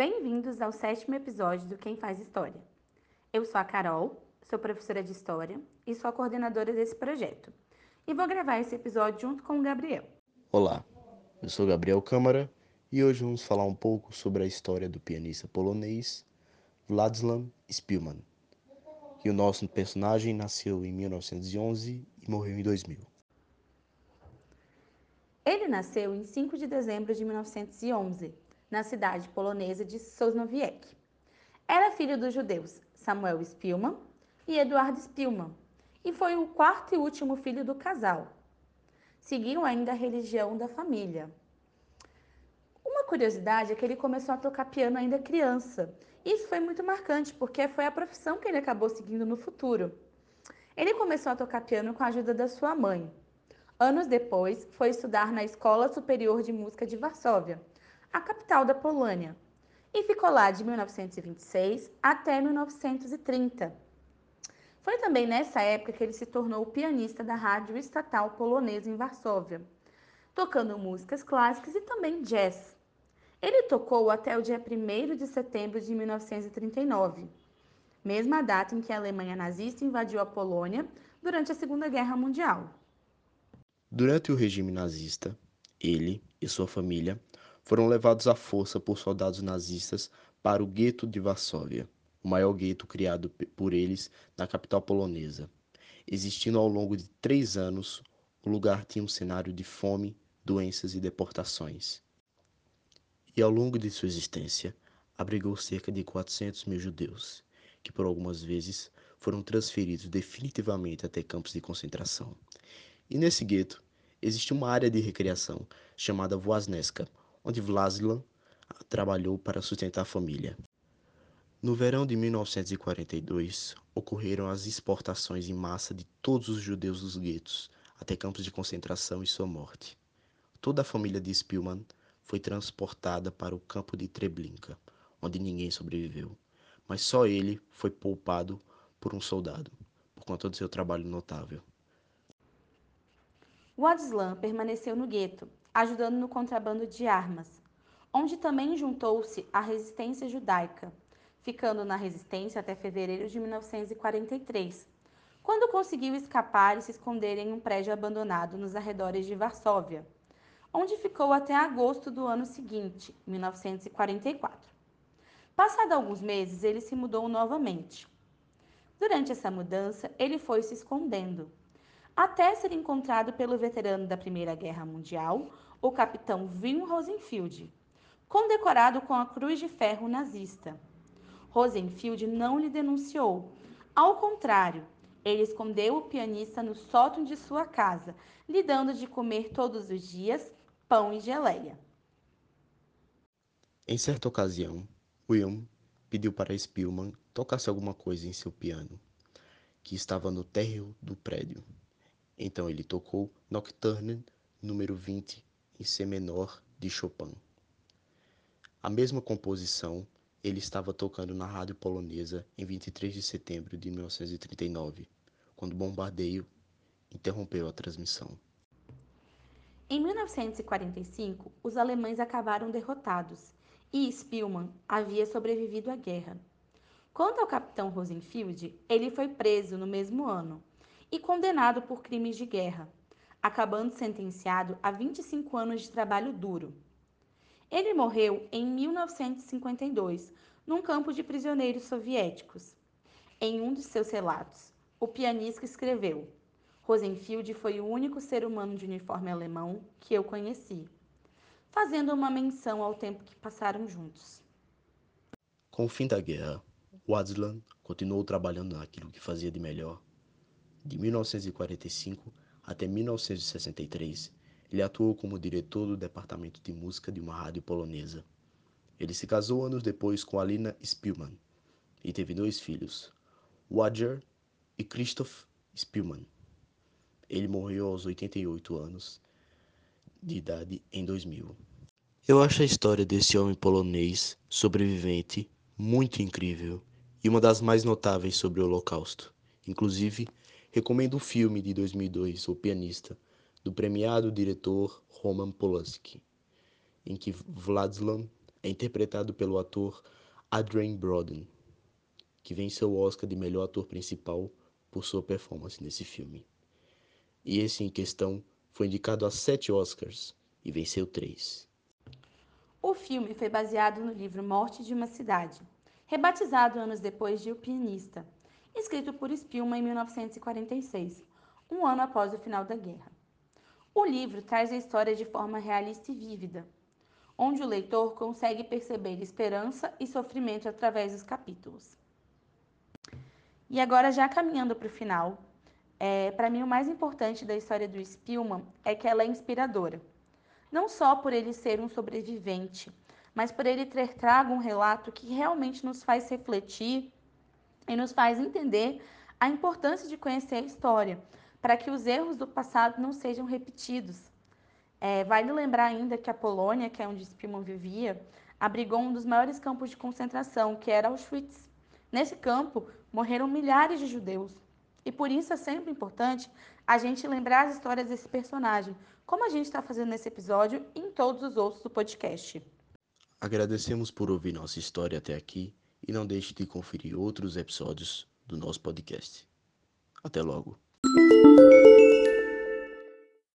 Bem-vindos ao sétimo episódio do Quem Faz História. Eu sou a Carol, sou professora de História e sou a coordenadora desse projeto. E vou gravar esse episódio junto com o Gabriel. Olá, eu sou Gabriel Câmara e hoje vamos falar um pouco sobre a história do pianista polonês Władysław Spielmann. E o nosso personagem nasceu em 1911 e morreu em 2000. Ele nasceu em 5 de dezembro de 1911, na cidade polonesa de Sosnowiec. Era filho dos judeus Samuel Spielmann e Eduard Spielmann, e foi o quarto e último filho do casal. Seguiu ainda a religião da família. Uma curiosidade é que ele começou a tocar piano ainda criança. Isso foi muito marcante, porque foi a profissão que ele acabou seguindo no futuro. Ele começou a tocar piano com a ajuda da sua mãe. Anos depois, foi estudar na Escola Superior de Música de Varsóvia, a capital da Polônia, e ficou lá de 1926 até 1930. Foi também nessa época que ele se tornou pianista da rádio estatal polonesa em Varsóvia, tocando músicas clássicas e também jazz. Ele tocou até o dia 1 de setembro de 1939, mesma data em que a Alemanha nazista invadiu a Polônia durante a Segunda Guerra Mundial. Durante o regime nazista, ele e sua família foram levados à força por soldados nazistas para o gueto de Varsóvia, o maior gueto criado por eles na capital polonesa. Existindo ao longo de três anos, o lugar tinha um cenário de fome, doenças e deportações. E ao longo de sua existência, abrigou cerca de 400 mil judeus, que por algumas vezes foram transferidos definitivamente até campos de concentração. E nesse gueto existia uma área de recreação chamada Voasneska, onde Vlasila trabalhou para sustentar a família. No verão de 1942, ocorreram as exportações em massa de todos os judeus dos guetos até campos de concentração e sua morte. Toda a família de Spielmann foi transportada para o campo de Treblinka, onde ninguém sobreviveu, mas só ele foi poupado por um soldado, por conta do seu trabalho notável. Władysław permaneceu no gueto ajudando no contrabando de armas, onde também juntou-se à resistência judaica, ficando na resistência até fevereiro de 1943, quando conseguiu escapar e se esconder em um prédio abandonado nos arredores de Varsóvia, onde ficou até agosto do ano seguinte, 1944. Passado alguns meses, ele se mudou novamente. Durante essa mudança, ele foi se escondendo, até ser encontrado pelo veterano da Primeira Guerra Mundial, o capitão Wim Rosenfield, condecorado com a Cruz de Ferro nazista. Rosenfield não lhe denunciou. Ao contrário, ele escondeu o pianista no sótão de sua casa, lhe dando de comer todos os dias pão e geleia. Em certa ocasião, William pediu para Spielmann tocasse alguma coisa em seu piano, que estava no térreo do prédio. Então ele tocou Nocturne número 20 em C menor de Chopin. A mesma composição ele estava tocando na rádio polonesa em 23 de setembro de 1939, quando o bombardeio interrompeu a transmissão. Em 1945, os alemães acabaram derrotados e Spielmann havia sobrevivido à guerra. Quanto ao capitão Rosenfield, ele foi preso no mesmo ano e condenado por crimes de guerra, acabando sentenciado a 25 anos de trabalho duro. Ele morreu em 1952, num campo de prisioneiros soviéticos. Em um de seus relatos, o pianista escreveu: Rosenfield foi o único ser humano de uniforme alemão que eu conheci, fazendo uma menção ao tempo que passaram juntos. Com o fim da guerra, Wadland continuou trabalhando naquilo que fazia de melhor de 1945 até 1963, ele atuou como diretor do departamento de música de uma rádio polonesa. Ele se casou anos depois com Alina Spielmann e teve dois filhos, Roger e Krzysztof Spielmann. Ele morreu aos 88 anos de idade em 2000. Eu acho a história desse homem polonês sobrevivente muito incrível e uma das mais notáveis sobre o Holocausto. Inclusive, Recomendo o filme de 2002, O Pianista, do premiado diretor Roman Polanski, em que Władysław é interpretado pelo ator Adrien Brody, que venceu o Oscar de melhor ator principal por sua performance nesse filme. E esse em questão foi indicado a sete Oscars e venceu três. O filme foi baseado no livro Morte de uma Cidade, rebatizado anos depois de O Pianista, escrito por Spielman em 1946, um ano após o final da guerra. O livro traz a história de forma realista e vívida, onde o leitor consegue perceber esperança e sofrimento através dos capítulos. E agora, já caminhando para o final, é, para mim o mais importante da história do Spielman é que ela é inspiradora. Não só por ele ser um sobrevivente, mas por ele ter trago um relato que realmente nos faz refletir e nos faz entender a importância de conhecer a história, para que os erros do passado não sejam repetidos. É, vale lembrar ainda que a Polônia, que é onde Spielman vivia, abrigou um dos maiores campos de concentração, que era Auschwitz. Nesse campo, morreram milhares de judeus. E por isso é sempre importante a gente lembrar as histórias desse personagem, como a gente está fazendo nesse episódio e em todos os outros do podcast. Agradecemos por ouvir nossa história até aqui e não deixe de conferir outros episódios do nosso podcast. Até logo!